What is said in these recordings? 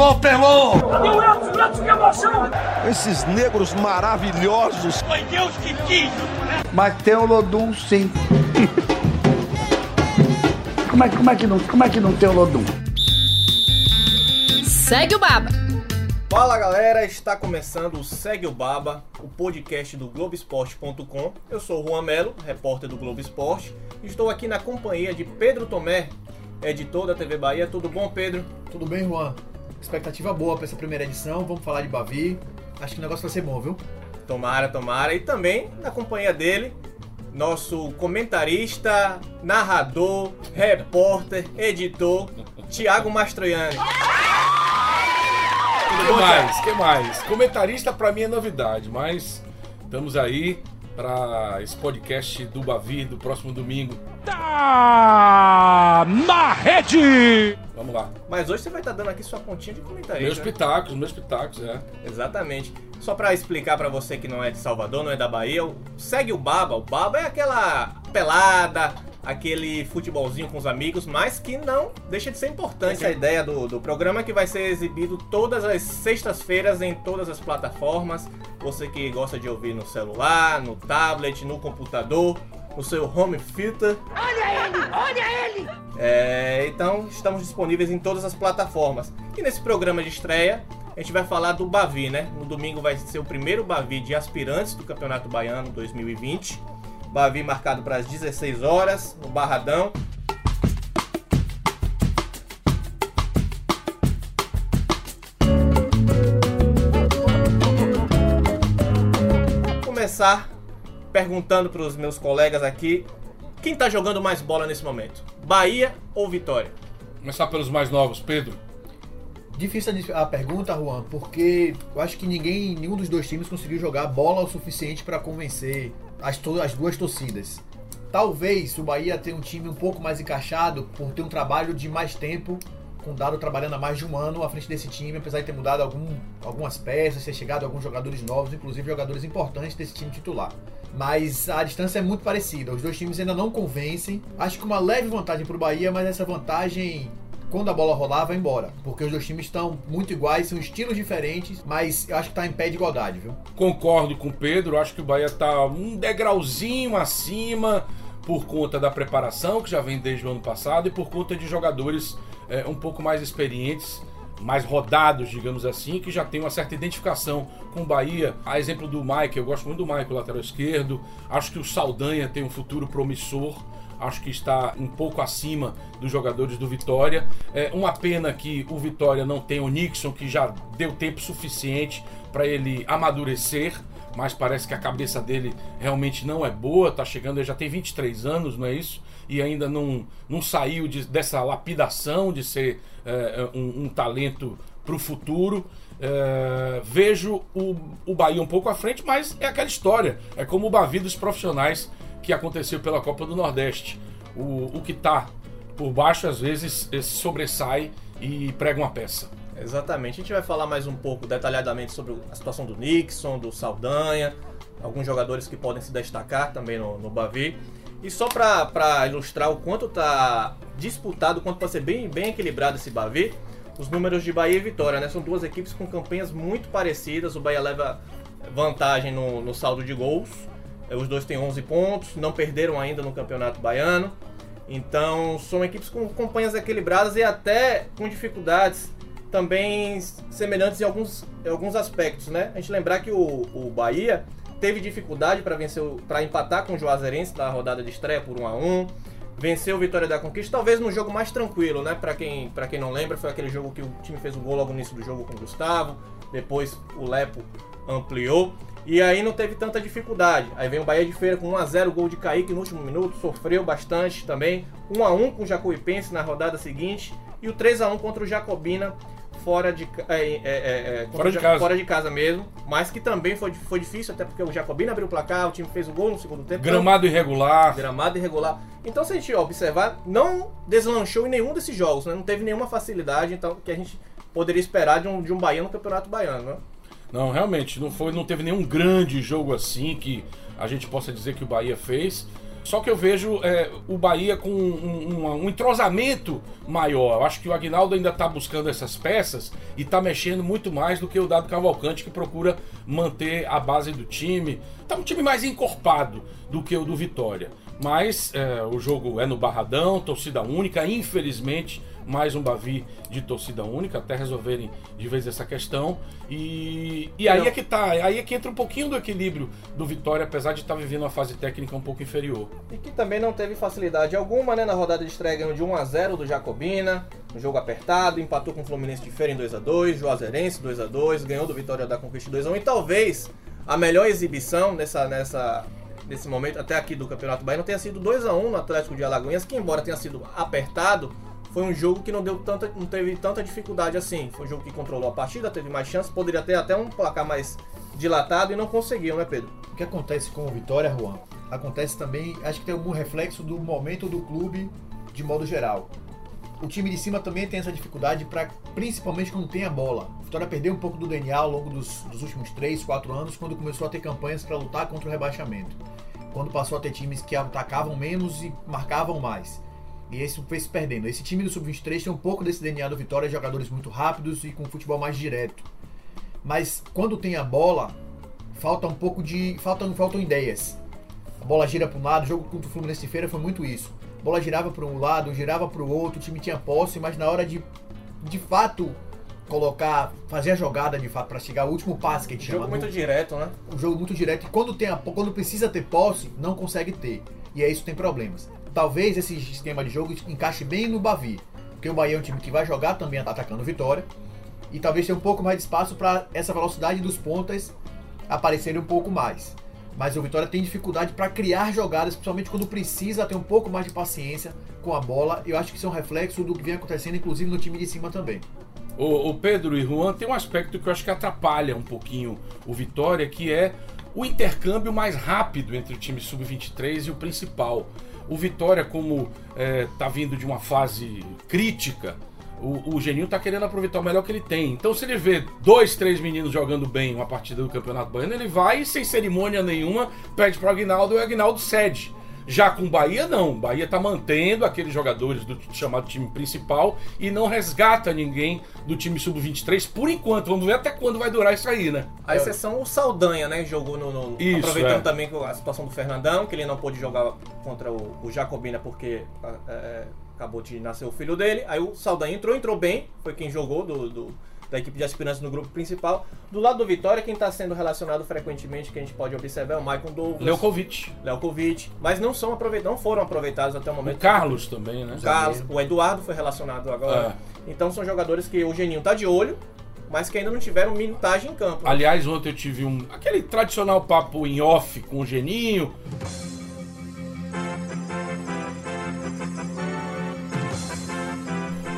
Alô, Pelô! Cadê o Elton? O Elton que emoção! Esses negros maravilhosos. Foi Deus que quis! Mas tem o Lodum sim. como, é, como, é que não, como é que não tem o Lodum? Segue o Baba. Fala galera, está começando o Segue o Baba, o podcast do Globoesporte.com. Eu sou o Juan Melo, repórter do Globo Esporte. Estou aqui na companhia de Pedro Tomé, editor da TV Bahia. Tudo bom, Pedro? Tudo bem, Juan? Expectativa boa para essa primeira edição. Vamos falar de Bavi. Acho que o negócio vai ser bom, viu? Tomara, tomara. E também na companhia dele, nosso comentarista, narrador, repórter, editor, Tiago Mastroianni. O que mais? que mais? Comentarista pra mim é novidade, mas estamos aí para esse podcast do Bavi do próximo domingo. Tá na rede! Vamos lá. Mas hoje você vai estar dando aqui sua pontinha de comentarista. Meus né? pitacos, meus pitacos, é. Exatamente. Só pra explicar pra você que não é de Salvador, não é da Bahia, segue o Baba. O Baba é aquela pelada, aquele futebolzinho com os amigos, mas que não deixa de ser importante. A ideia do, do programa é que vai ser exibido todas as sextas-feiras em todas as plataformas. Você que gosta de ouvir no celular, no tablet, no computador, no seu home theater. Olha ele! Olha ele! É, então estamos disponíveis em todas as plataformas. E nesse programa de estreia, a gente vai falar do Bavi, né? No domingo vai ser o primeiro Bavi de aspirantes do Campeonato Baiano 2020. Bavi marcado para as 16 horas, no Barradão. Vou começar perguntando para os meus colegas aqui quem tá jogando mais bola nesse momento? Bahia ou Vitória? Começar pelos mais novos, Pedro. Difícil a pergunta, Juan, porque eu acho que ninguém, nenhum dos dois times conseguiu jogar bola o suficiente para convencer as, as duas torcidas. Talvez o Bahia tenha um time um pouco mais encaixado por ter um trabalho de mais tempo, com o Dado trabalhando há mais de um ano à frente desse time, apesar de ter mudado algum, algumas peças, ter chegado alguns jogadores novos, inclusive jogadores importantes desse time titular. Mas a distância é muito parecida, os dois times ainda não convencem. Acho que uma leve vantagem para o Bahia, mas essa vantagem quando a bola rolar, vai embora. Porque os dois times estão muito iguais, são estilos diferentes, mas eu acho que tá em pé de igualdade, viu? Concordo com o Pedro, acho que o Bahia tá um degrauzinho acima por conta da preparação, que já vem desde o ano passado, e por conta de jogadores é, um pouco mais experientes, mais rodados, digamos assim, que já tem uma certa identificação com o Bahia. A exemplo do Mike, eu gosto muito do Mike, o lateral esquerdo. Acho que o Saldanha tem um futuro promissor. Acho que está um pouco acima dos jogadores do Vitória. É uma pena que o Vitória não tem o Nixon, que já deu tempo suficiente para ele amadurecer mas parece que a cabeça dele realmente não é boa, tá chegando, ele já tem 23 anos, não é isso? E ainda não, não saiu de- dessa lapidação de ser é, um, um talento para o futuro. É, vejo o, o Bahia um pouco à frente, mas é aquela história. É como o Bavi dos profissionais que aconteceu pela Copa do Nordeste. O, o que tá por baixo às vezes eh, sobressai e prega uma peça. Exatamente. A gente vai falar mais um pouco detalhadamente sobre a situação do Nixon, do Saldanha, alguns jogadores que podem se destacar também no, no Bavi. E só para ilustrar o quanto tá disputado, o quanto pode ser bem, bem equilibrado esse Bavi, os números de Bahia e Vitória, né? São duas equipes com campanhas muito parecidas. O Bahia leva vantagem no, no saldo de gols. Eh, Os dois têm 11 pontos, não perderam ainda no Campeonato Baiano. Então, são equipes com campanhas equilibradas e até com dificuldades também semelhantes em alguns, em alguns aspectos, né? A gente lembrar que o, o Bahia teve dificuldade para vencer, para empatar com o Juazeirense na rodada de estreia por 1 a 1 venceu o Vitória da Conquista, talvez no jogo mais tranquilo, né? Para quem, pra quem não lembra, foi aquele jogo que o time fez o gol logo no início do jogo com o Gustavo, depois o Lepo ampliou. E aí não teve tanta dificuldade. Aí vem o Bahia de Feira com 1x0, gol de Kaique no último minuto, sofreu bastante também. 1x1 com o Jacuipense na rodada seguinte. E o 3x1 contra o Jacobina fora de, é, é, é, é, Fora de casa. fora de casa mesmo. Mas que também foi, foi difícil, até porque o Jacobina abriu o placar, o time fez o gol no segundo tempo. Gramado irregular. Gramado irregular. Então, se a gente observar, não deslanchou em nenhum desses jogos, né? Não teve nenhuma facilidade então, que a gente poderia esperar de um, de um Bahia no Campeonato Baiano, né? Não, realmente, não foi, não teve nenhum grande jogo assim que a gente possa dizer que o Bahia fez. Só que eu vejo é, o Bahia com um, um- um entrosamento maior. Eu acho que o Agnaldo ainda está buscando essas peças e está mexendo muito mais do que o Dado Cavalcante, que procura manter a base do time. Tá um time mais encorpado do que o do Vitória. Mas é, o jogo é no Barradão, torcida única, infelizmente mais um Bavi de torcida única, até resolverem de vez essa questão. E, e aí Não. é que tá, aí é que entra um pouquinho do equilíbrio do Vitória, apesar de estar vivendo uma fase técnica um pouco inferior. E que também não teve facilidade alguma, né? Na rodada de estreia ganhou de 1 a 0 do Jacobina, um jogo apertado, empatou com o Fluminense de Feira em 2 a 2 Juazeirense 2 a 2 ganhou do Vitória da Conquista 2 a 1 e talvez a melhor exibição nessa, nessa, nesse momento, até aqui do Campeonato Baiano, tenha sido 2 a 1 no Atlético de Alagoinhas, que embora tenha sido apertado, foi um jogo que não deu tanta, não teve tanta dificuldade assim. Foi um jogo que controlou a partida, teve mais chances, poderia ter até um placar mais dilatado e não conseguiu, né, Pedro? O que acontece com o Vitória, Juan? Acontece também, acho que tem algum reflexo do momento do clube de modo geral. O time de cima também tem essa dificuldade, pra, principalmente quando tem a bola. O Vitória perdeu um pouco do DNA ao longo dos, dos últimos 3, 4 anos, quando começou a ter campanhas para lutar contra o rebaixamento. Quando passou a ter times que atacavam menos e marcavam mais. E esse foi se perdendo. Esse time do Sub-23 tem um pouco desse DNA do Vitória, jogadores muito rápidos e com futebol mais direto. Mas quando tem a bola, falta um pouco de. Faltam, faltam ideias. A bola gira para um lado, o jogo contra o Fluminense de Feira foi muito isso. A bola girava para um lado, girava para o outro, o time tinha posse, mas na hora de de fato colocar, fazer a jogada de fato para chegar ao último passe que a gente Jogo chama, muito no- direto, né? um jogo muito direto e quando tem a, quando precisa ter posse, não consegue ter. E é isso que tem problemas. Talvez esse esquema de jogo encaixe bem no Bavi, porque o Bahia é um time que vai jogar também atacando Vitória e talvez tenha um pouco mais de espaço para essa velocidade dos pontas aparecerem um pouco mais. Mas o Vitória tem dificuldade para criar jogadas, principalmente quando precisa ter um pouco mais de paciência com a bola. Eu acho que isso é um reflexo do que vem acontecendo, inclusive no time de cima também. O, o Pedro e Juan tem um aspecto que eu acho que atrapalha um pouquinho o Vitória, que é o intercâmbio mais rápido entre o time sub-23 e o principal. O Vitória, como está vindo de uma fase crítica, o, o Geninho tá querendo aproveitar o melhor que ele tem. Então, se ele vê dois, três meninos jogando bem uma partida do Campeonato Baiano, ele vai sem cerimônia nenhuma, pede para o Agnaldo e o Agnaldo cede. Já com o Bahia, não. O Bahia tá mantendo aqueles jogadores do chamado time principal e não resgata ninguém do time sub-23 por enquanto. Vamos ver até quando vai durar isso aí, né? A exceção o Saldanha, né? Jogou no. no- Isso, aproveitando é. também a situação do Fernandão, que ele não pôde jogar contra o, o Jacobina porque é, é, acabou de nascer o filho dele. Aí o Saldanha entrou, entrou bem, foi quem jogou do, do- da equipe de aspirantes no grupo principal. Do lado do Vitória, quem está sendo relacionado frequentemente, que a gente pode observar, é o Michael Douglas, Leukovic. Leukovic, mas não, são aproveit não foram aproveitados até o O momento. Carlos também, né? O Carlos, o Eduardo foi relacionado agora. Então são jogadores que o Geninho tá de olho, mas que ainda não tiveram minutagem em campo. né? Aliás, ontem eu tive um. aquele tradicional papo em off com o Geninho.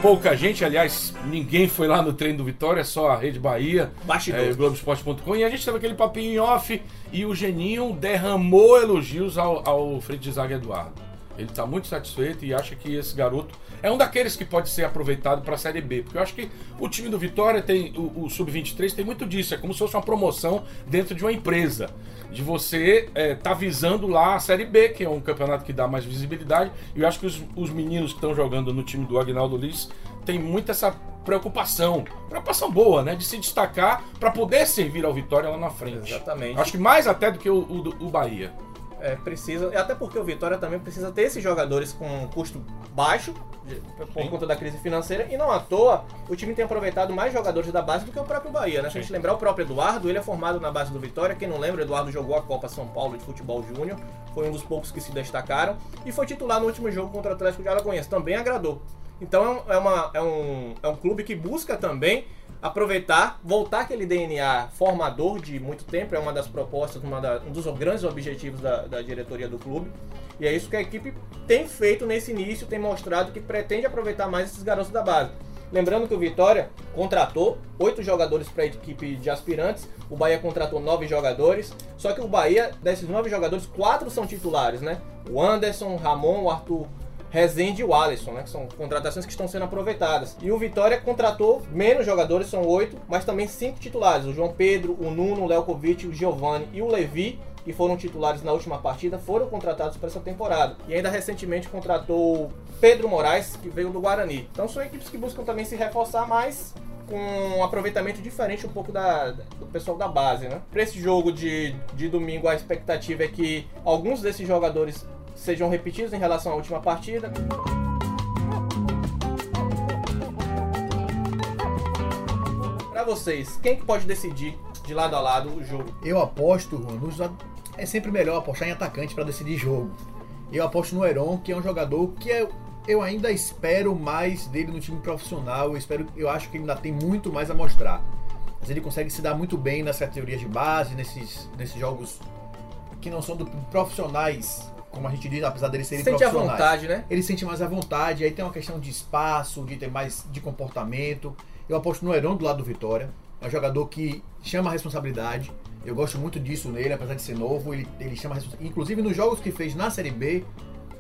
Pouca gente, aliás, ninguém foi lá no treino do Vitória, só a Rede Bahia, é, Globoesporte.com, e a gente teve aquele papinho em off e o Geninho derramou elogios ao, ao frente de zaga Eduardo. Ele está muito satisfeito e acha que esse garoto é um daqueles que pode ser aproveitado para a Série B. Porque eu acho que o time do Vitória tem, o, o Sub-23 tem muito disso. É como se fosse uma promoção dentro de uma empresa. De você estar visando lá a Série B, que é um campeonato que dá mais visibilidade. E eu acho que os, os meninos que estão jogando no time do Agnaldo Liz têm muito essa preocupação. Preocupação boa, né? De se destacar para poder servir ao Vitória lá na frente. Exatamente. Acho que mais até do que o, o, o Bahia. É, precisa, e até porque o Vitória também precisa ter esses jogadores com custo baixo, por Sim. conta da crise financeira, e não à toa o time tem aproveitado mais jogadores da base do que o próprio Bahia, né? Se a gente lembrar o próprio Eduardo, ele é formado na base do Vitória, quem não lembra, o Eduardo jogou a Copa São Paulo de Futebol Júnior, foi um dos poucos que se destacaram, e foi titular no último jogo contra o Atlético de Alagoinhas, também agradou. Então é um, é uma- é um, é um clube que busca também aproveitar, voltar aquele DNA formador de muito tempo, é uma das propostas, uma da- um dos grandes objetivos da, da diretoria do clube. E é isso que a equipe tem feito nesse início, tem mostrado que pretende aproveitar mais esses garotos da base. Lembrando que o Vitória contratou oito jogadores para a equipe de aspirantes, o Bahia contratou nove jogadores, só que o Bahia, desses nove jogadores, quatro são titulares, né? O Anderson, o Ramon, o Arthur Rezende e o Alisson, né? Que são contratações que estão sendo aproveitadas. E o Vitória contratou menos jogadores, são oito, mas também cinco titulares. O João Pedro, o Nuno, o Lelkovic, o Giovanni e o Levi que foram titulares na última partida foram contratados para essa temporada. E ainda recentemente contratou Pedro Moraes, que veio do Guarani. Então são equipes que buscam também se reforçar mais com um aproveitamento diferente um pouco da, do pessoal da base, né? Para esse jogo de, de domingo, a expectativa é que alguns desses jogadores sejam repetidos em relação à última partida. Para vocês, quem que pode decidir de lado a lado o jogo? Eu aposto, nos- é sempre melhor apostar em atacante para decidir jogo. Eu aposto no Heron, que é um jogador que é- eu ainda espero mais dele no time profissional. Eu espero, eu acho que ele ainda tem muito mais a mostrar. Mas ele consegue se dar muito bem nessas categorias de base, nesses, nesses jogos que não são do, profissionais, como a gente diz, apesar deles serem Sente à profissionais vontade, né? ele sente mais à vontade, aí tem uma questão de espaço, de ter mais de comportamento. Eu aposto no Heron do lado do Vitória. É um jogador que chama a responsabilidade. Eu gosto muito disso nele, apesar de ser novo. Ele, ele chama a responsabilidade. Inclusive nos jogos que fez na Série B,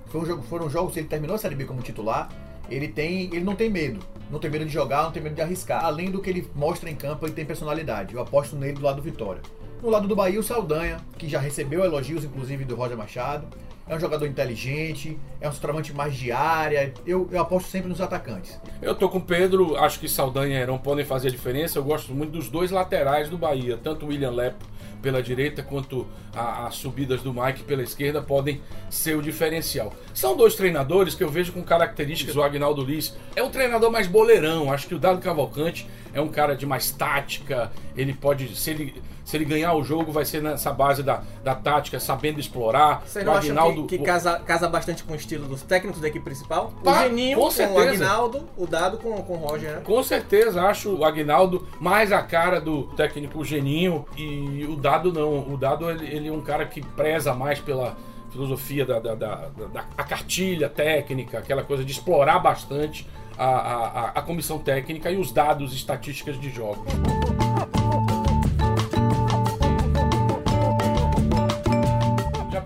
foi um jogo, foram jogos que ele terminou a Série B como titular. Ele tem, ele não tem medo, não tem medo de jogar, não tem medo de arriscar. Além do que ele mostra em campo, ele tem personalidade. Eu aposto nele do lado do Vitória. No lado do Bahia, o Saldanha, que já recebeu elogios, inclusive do Roger Machado. É um jogador inteligente, é um centroavante mais de área. Eu, eu aposto sempre nos atacantes. Eu tô com o Pedro, acho que Saldanha e Heron podem fazer a diferença. Eu gosto muito dos dois laterais do Bahia, tanto o William Lepo pela direita quanto as subidas do Mike pela esquerda podem ser o diferencial. São dois treinadores que eu vejo com características. O Agnaldo Liz é um treinador mais boleirão. Acho que o Dado Cavalcante é um cara de mais tática. Ele pode, se ele, se ele ganhar o jogo, vai ser nessa base da, da tática, sabendo explorar. Vocês o não acham Agnaldo, que, que casa, casa bastante com o estilo dos técnicos da equipe principal? Pá, o Geninho com com, o. Aguinaldo, o Dado com, com o Roger, né? Com certeza, acho o Agnaldo mais a cara do técnico Geninho e o Dado não. O Dado ele, ele é um cara que preza mais pela filosofia da, da, da, da- da- a cartilha técnica, aquela coisa de explorar bastante a, a, a- a comissão técnica e os dados estatísticas de jogos.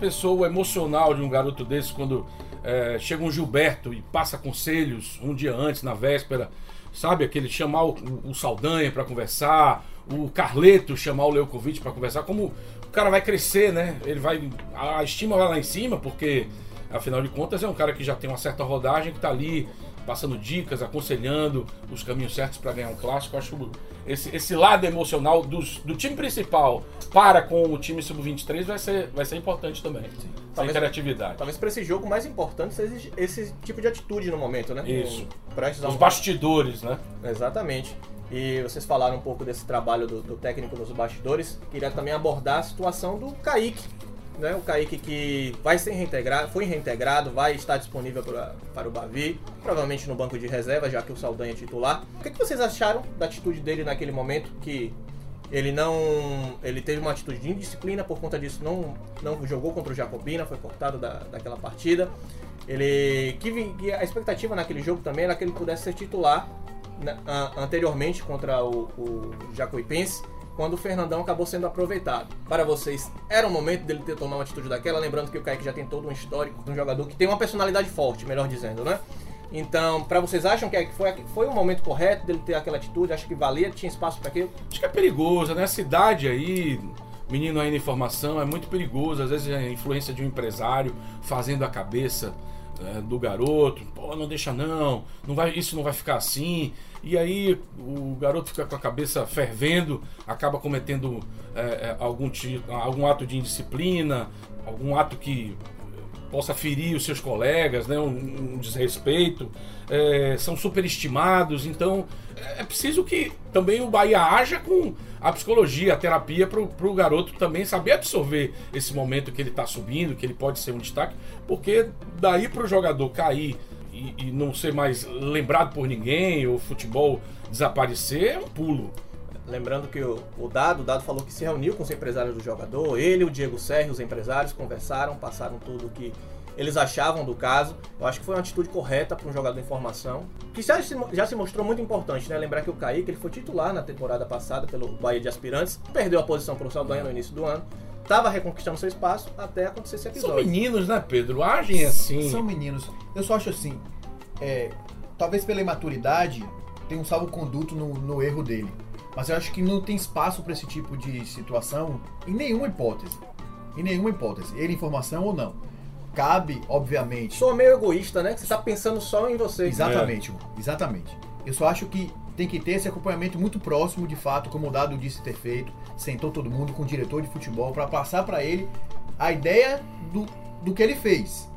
Já pensou o emocional de um garoto desse quando é, chega um Gilberto e passa conselhos um dia antes, na véspera, sabe? Aquele chamar o, o Saldanha para conversar, o Carleto chamar o Leukovic para conversar, como o cara vai crescer, né? Ele vai. A estima vai lá em cima, porque afinal de contas é um cara que já tem uma certa rodagem, que tá ali passando dicas, aconselhando os caminhos certos para ganhar um clássico. Eu acho esse, esse lado emocional dos- do time principal para com o time sub-23 vai ser, vai ser importante também. Essa Talvez- interatividade. Talvez para esse jogo o mais importante seja esse, tipo de atitude no momento, né? Isso. Um- Os bastidores, né? Exatamente. E vocês falaram um pouco desse trabalho do, do técnico nos bastidores. Queria também abordar a situação do Kaique. Né? O Kaique que vai ser reintegrado, foi reintegrado, vai estar disponível pra, para o Bavi, provavelmente no banco de reserva, já que o Saldanha é titular. O que, que vocês acharam da atitude dele naquele momento que ele não. Ele teve uma atitude de indisciplina, por conta disso não, não jogou contra o Jacobina, foi cortado da, daquela partida. Ele. Que, que a expectativa naquele jogo também era que ele pudesse ser titular a- anteriormente contra o, o quando o Fernandão acabou sendo aproveitado. Para vocês, era o momento dele ter tomado uma atitude daquela, lembrando que o Kaique já tem todo um histórico de um jogador que tem uma personalidade forte, melhor dizendo, né? Então, para vocês acham que foi, foi o momento correto dele ter aquela atitude? Acha que valia, tinha espaço para aquilo? Acho que é perigoso, né? A cidade aí, menino aí na informação, é muito perigoso. Às vezes é a influência de um empresário fazendo a cabeça é, do garoto. Pô, não deixa não, não vai, isso não vai ficar assim. E aí o garoto fica com a cabeça fervendo, acaba cometendo é, é, algum, algum ato de indisciplina, algum ato que possa ferir os seus colegas, né? um, um desrespeito, é, são superestimados, então é preciso que também o Bahia haja com a psicologia, a terapia para o garoto também saber absorver esse momento que ele está subindo, que ele pode ser um destaque, porque daí para o jogador cair e, e não ser mais lembrado por ninguém, o futebol desaparecer, é um pulo. Lembrando que o, o Dado, o Dado falou que se reuniu com os empresários do jogador, ele, o Diego Serra, os empresários conversaram, passaram tudo o que eles achavam do caso. Eu acho que foi uma atitude correta para um jogador em formação, que já se, já se mostrou muito importante, né? Lembrar que o Kaique ele foi titular na temporada passada pelo Bahia de Aspirantes, perdeu a posição para o Saldanha no início do ano, estava reconquistando seu espaço até acontecer esse São episódio. meninos, né, Pedro? Agem assim. São meninos. Eu só acho assim, é, talvez pela imaturidade tem um salvo-conduto no, no erro dele. Mas eu acho que não tem espaço para esse tipo de situação em nenhuma hipótese. Em nenhuma hipótese. Ele informação ou não. Cabe, obviamente. Sou meio egoísta, né? Você tá pensando só em você. Exatamente, Hugo, exatamente. Eu só acho que tem que ter esse acompanhamento muito próximo, de fato, como o Dado disse ter feito. Sentou todo mundo com o diretor de futebol para passar para ele a ideia do, do que ele fez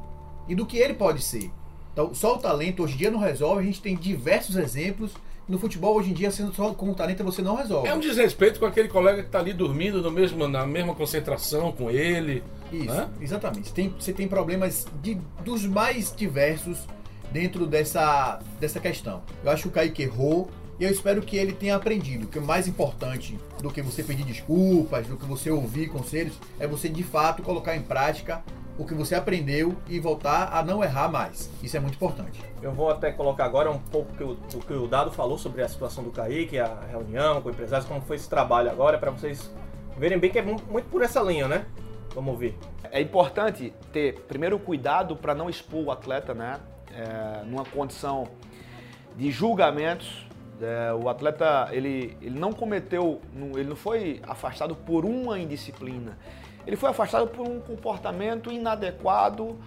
e do que ele pode ser. Então, só o talento hoje em dia não resolve. A gente tem diversos exemplos. No futebol, hoje em dia, sendo só com o talento, você não resolve. É um desrespeito com aquele colega que tá ali dormindo no mesmo, na mesma concentração com ele. Isso, né? exatamente. Tem, você tem problemas de, dos mais diversos dentro dessa, dessa questão. Eu acho que o Kaique errou e eu espero que ele tenha aprendido. Que o mais importante do que você pedir desculpas, do que você ouvir conselhos, é você de fato colocar em prática o que você aprendeu e voltar a não errar mais. Isso é muito importante. Eu vou até colocar agora um pouco que o- do que o Dado falou sobre a situação do Kaique, a reunião com empresários, como foi esse trabalho agora, para vocês verem bem que é mu- muito por essa linha, né? Vamos ouvir. É importante ter, primeiro, cuidado para não expor o atleta, né? É, numa condição de julgamentos. É, o atleta, ele, ele não cometeu, ele não foi afastado por uma indisciplina. Ele foi afastado por um comportamento inadequado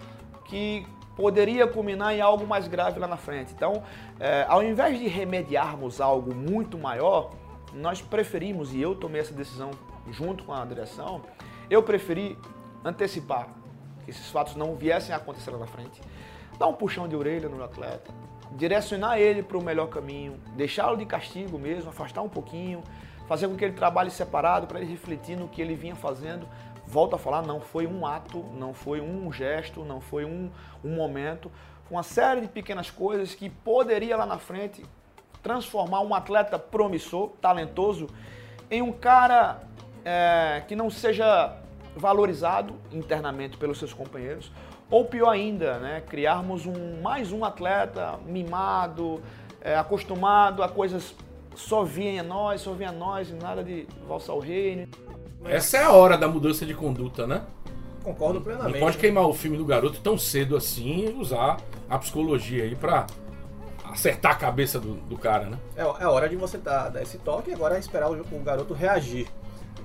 que poderia culminar em algo mais grave lá na frente. Então, é, ao invés de remediarmos algo muito maior, nós preferimos, e eu tomei essa decisão junto com a direção, eu preferi antecipar que esses fatos não viessem a acontecer lá na frente, dar um puxão de orelha no atleta, direcionar ele para o melhor caminho, deixá-lo de castigo mesmo, afastar um pouquinho, fazer com que ele trabalhe separado para ele refletir no que ele vinha fazendo. Volto a falar, não foi um ato, não foi um gesto, não foi um, um momento, foi uma série de pequenas coisas que poderia lá na frente transformar um atleta promissor, talentoso, em um cara é, que não seja valorizado internamente pelos seus companheiros, ou pior ainda, né, criarmos um, mais um atleta mimado, é, acostumado a coisas só vinha nós, só vinha nós, e nada de valsa ao reino. Essa é a hora da mudança de conduta, né? Concordo Não plenamente. pode né? queimar o filme do garoto tão cedo assim e usar a psicologia aí pra acertar a cabeça do, do cara, né? É, é hora de você dar, dar esse toque e agora é esperar o, o garoto reagir.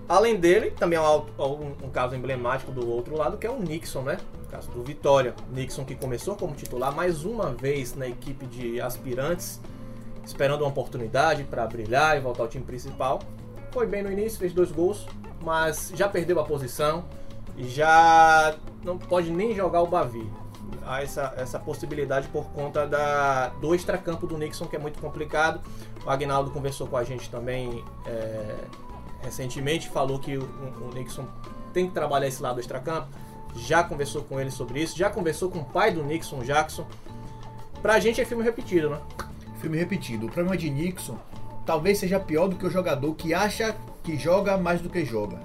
Além dele, também há um, um- um caso emblemático do outro lado, que é o Nixon, né? O caso do Vitória. Nixon que começou como titular mais uma vez na equipe de aspirantes, esperando uma oportunidade para brilhar e voltar ao time principal. Foi bem no início, fez dois gols, mas já perdeu a posição e já não pode nem jogar o Bavi. Há essa, essa possibilidade por conta da, do extracampo do Nixon, que é muito complicado. O Agnaldo conversou com a gente também é, recentemente, falou que o, o Nixon tem que trabalhar esse lado do extracampo. Já conversou com ele sobre isso, já conversou com o pai do Nixon, Jackson. Pra gente é filme repetido, né? Filme repetido. O problema de Nixon talvez seja pior do que o jogador que acha que joga mais do que joga.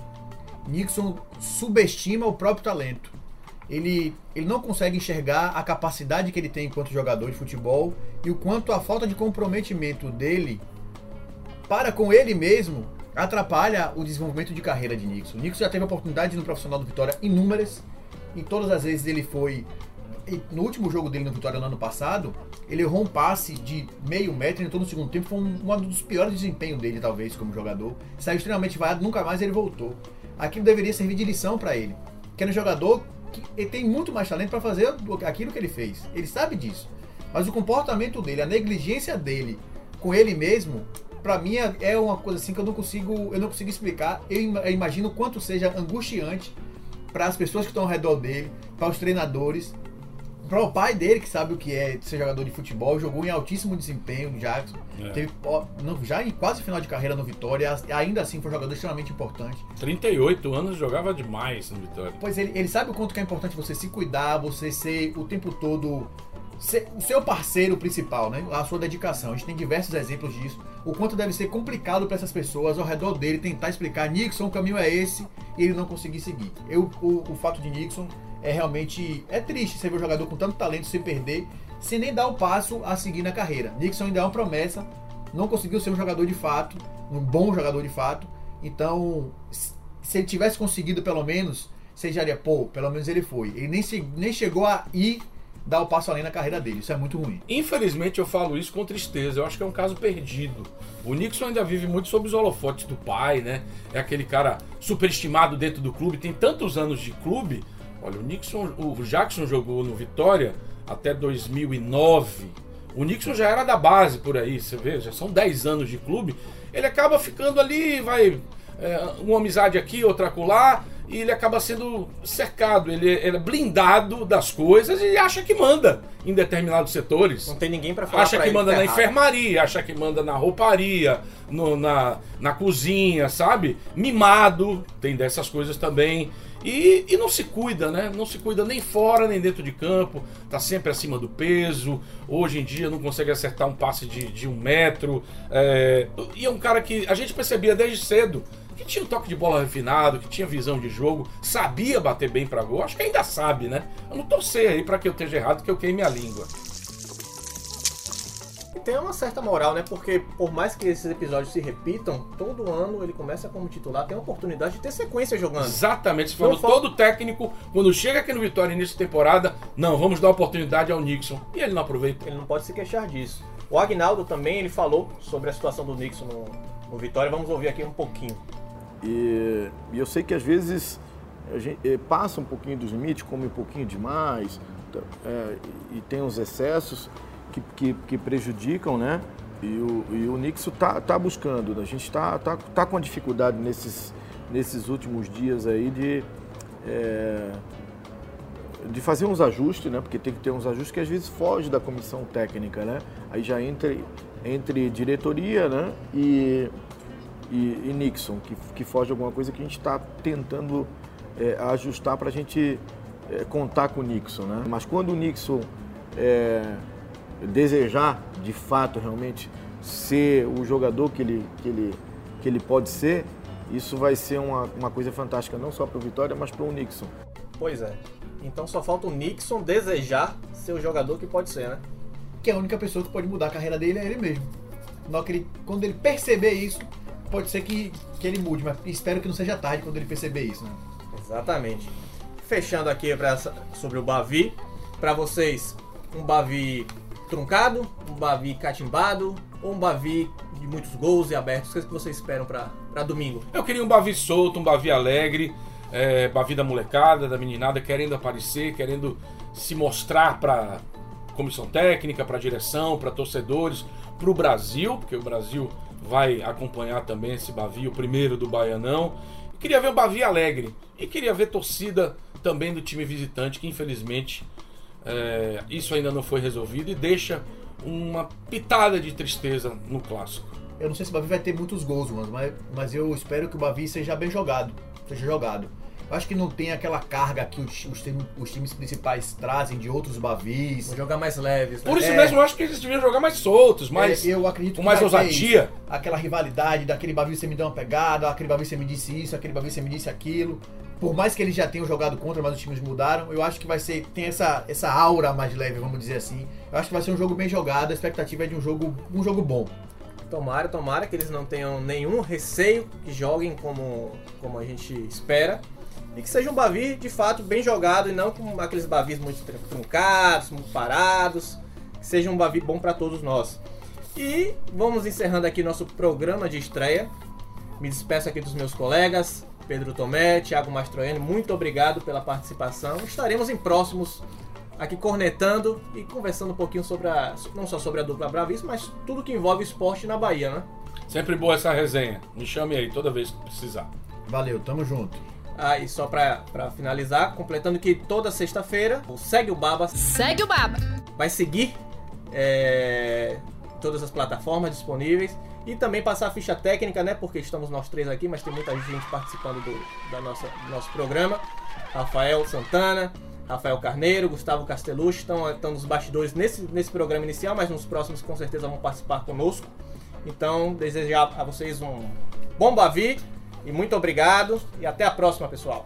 Nixon subestima o próprio talento. Ele, ele não consegue enxergar a capacidade que ele tem enquanto jogador de futebol e o quanto a falta de comprometimento dele para com ele mesmo atrapalha o desenvolvimento de carreira de Nixon. Nixon já teve a oportunidade no profissional do Vitória inúmeras. Em todas as vezes ele foi. No último jogo dele no Vitória no ano passado, ele errou um passe de meio metro, entrou no segundo tempo, foi um, um dos piores desempenhos dele, talvez, como jogador. Saiu extremamente vaiado, nunca mais ele voltou. Aquilo deveria servir de lição para ele. Que era um jogador que tem muito mais talento para fazer aquilo que ele fez. Ele sabe disso. Mas o comportamento dele, a negligência dele com ele mesmo, pra mim é- é uma coisa assim que eu não consigo, eu não consigo explicar. Eu ima- eu imagino quanto seja angustiante para as pessoas que estão ao redor dele, para os treinadores, para o pai dele que sabe o que é ser jogador de futebol, jogou em altíssimo desempenho, Jackson. É. Teve, no- já em quase final de carreira no Vitória, ainda assim foi um jogador extremamente importante. 38 anos jogava demais no Vitória. Pois ele, ele sabe o quanto que é importante você se cuidar, você ser o tempo todo ser o seu parceiro principal, né? A sua dedicação. A gente tem diversos exemplos disso. O quanto deve ser complicado para essas pessoas ao redor dele tentar explicar, Nixon, o caminho é esse, e ele não conseguir seguir. Eu, o, o fato de Nixon é realmente é triste você ver um jogador com tanto talento se perder, sem nem dar o passo a seguir na carreira. Nixon ainda é uma promessa, não conseguiu ser um jogador de fato, um bom jogador de fato. Então, se ele tivesse conseguido pelo menos, você já diria, pô, pelo menos ele foi. Ele nem, se- nem chegou a ir dar o passo além na carreira dele. Isso é muito ruim. Infelizmente eu falo isso com tristeza. Eu acho que é um caso perdido. O Nixon ainda vive muito sob os holofotes do pai, né? É aquele cara superestimado dentro do clube, tem tantos anos de clube. Olha, o Nixon, o Jackson jogou no Vitória até 2009. O Nixon já era da base por aí, você vê, já são 10 anos de clube. Ele acaba ficando ali, vai é, uma amizade aqui, outra acolá, e ele acaba sendo cercado, ele, ele é blindado das coisas e acha que manda em determinados setores. Não tem ninguém pra falar Acha que manda tá na enfermaria, acha que manda na rouparia, no- na, na cozinha, sabe? Mimado, tem dessas coisas também. E, e não se cuida, né? Não se cuida nem fora, nem dentro de campo. Tá sempre acima do peso. Hoje em dia não consegue acertar um passe de, de um metro. É, e é um cara que a gente percebia desde cedo que tinha um toque de bola refinado, que tinha visão de jogo, sabia bater bem pra gol. Acho que ainda sabe, né? Eu não torcer aí pra que eu esteja errado, que eu queime a língua. E tem uma certa moral, né? Porque por mais que esses episódios se repitam, todo ano ele começa como titular, tem a oportunidade de ter sequência jogando. Exatamente, você falou, falta- todo técnico, quando chega aqui no Vitória início de temporada, não, vamos dar oportunidade ao Nixon. E ele não aproveita. Ele não pode se queixar disso. O Agnaldo também, ele falou sobre a situação do Nixon no, no Vitória. Vamos ouvir aqui um pouquinho. E, e eu sei que às vezes a gente, eh, passa um pouquinho dos limites, come um pouquinho demais, é, e, e tem uns excessos que, que, que prejudicam, né? E o, e o Nixon tá, tá buscando, a gente tá, tá, tá com dificuldade nesses, nesses últimos dias aí de, é, de fazer uns ajustes, né? Porque tem que ter uns ajustes que às vezes foge da comissão técnica, né? Aí já entre, entre diretoria, né? E, e, e Nixon, que, que foge alguma coisa que a gente está tentando é, ajustar para a gente é, contar com o Nixon, né? Mas quando o Nixon é, desejar, de fato, realmente ser o jogador que ele, que ele, que ele pode ser, isso vai ser uma, uma coisa fantástica, não só para o Vitória, mas para o Nixon. Pois é. Então só falta o Nixon desejar ser o jogador que pode ser, né? Que a única pessoa que pode mudar a carreira dele é ele mesmo. Ele- quando ele perceber isso, pode ser que, que ele mude, mas espero que não seja tarde quando ele perceber isso, né? Exatamente. Fechando aqui pra sobre o Bavi. Pra vocês, um Bavi truncado, um Bavi catimbado ou um Bavi de muitos gols e abertos? O que que vocês esperam pra domingo? Eu queria um Bavi solto, um Bavi alegre, é, Bavi da molecada, da meninada, querendo aparecer, querendo se mostrar para comissão técnica, para direção, para torcedores, para o Brasil, porque o Brasil vai acompanhar também esse Bavi, o primeiro do Baianão. Queria ver o Bavi alegre e queria ver torcida também do time visitante, que infelizmente é, isso ainda não foi resolvido e deixa uma pitada de tristeza no clássico. Eu não sei se o Bavi vai ter muitos gols, mano, mas, mas eu espero que o Bavi seja bem jogado. Seja jogado. Eu acho que não tem aquela carga que os, os, time- os times principais trazem de outros Bavis. Vou jogar mais leves, né? Por isso É. mesmo eu acho que eles deviam jogar mais soltos, mais, É, eu acredito com que mais ousadia. Aquela rivalidade, daquele Bavi você me deu uma pegada, aquele Bavi você me disse isso, aquele Bavi você me disse aquilo. Por mais que eles já tenham jogado contra, mas os times mudaram, eu acho que vai ser. Tem essa, essa aura mais leve, vamos dizer assim. Eu acho que vai ser um jogo bem jogado, a expectativa é de um jogo, um jogo bom. Tomara, tomara que eles não tenham nenhum receio, que joguem como, como a gente espera. E que seja um Bavi de fato bem jogado e não com aqueles Bavis muito tr- truncados, muito parados. Que seja um Bavi bom para todos nós. E vamos encerrando aqui nosso programa de estreia. Me despeço aqui dos meus colegas, Pedro Tomé, Thiago Mastroianni. Muito obrigado pela participação. Estaremos em próximos aqui cornetando e conversando um pouquinho sobre a, não só sobre a dupla Bravis, mas tudo que envolve esporte na Bahia, né? Sempre boa essa resenha. Me chame aí toda vez que precisar. Valeu, tamo junto. Ah, e só pra, pra finalizar, completando que toda sexta-feira o Segue o Baba Segue o Baba. vai seguir é, todas as plataformas disponíveis e também passar a ficha técnica, né? Porque estamos nós três aqui, mas tem muita gente participando do, da nossa, do nosso programa. Rafael Santana, Rafael Carneiro, Gustavo Castelucci estão, estão nos bastidores nesse, nesse programa inicial, mas nos próximos com certeza vão participar conosco. Então, desejar a vocês um bom Bavi e muito obrigado e até a próxima, pessoal.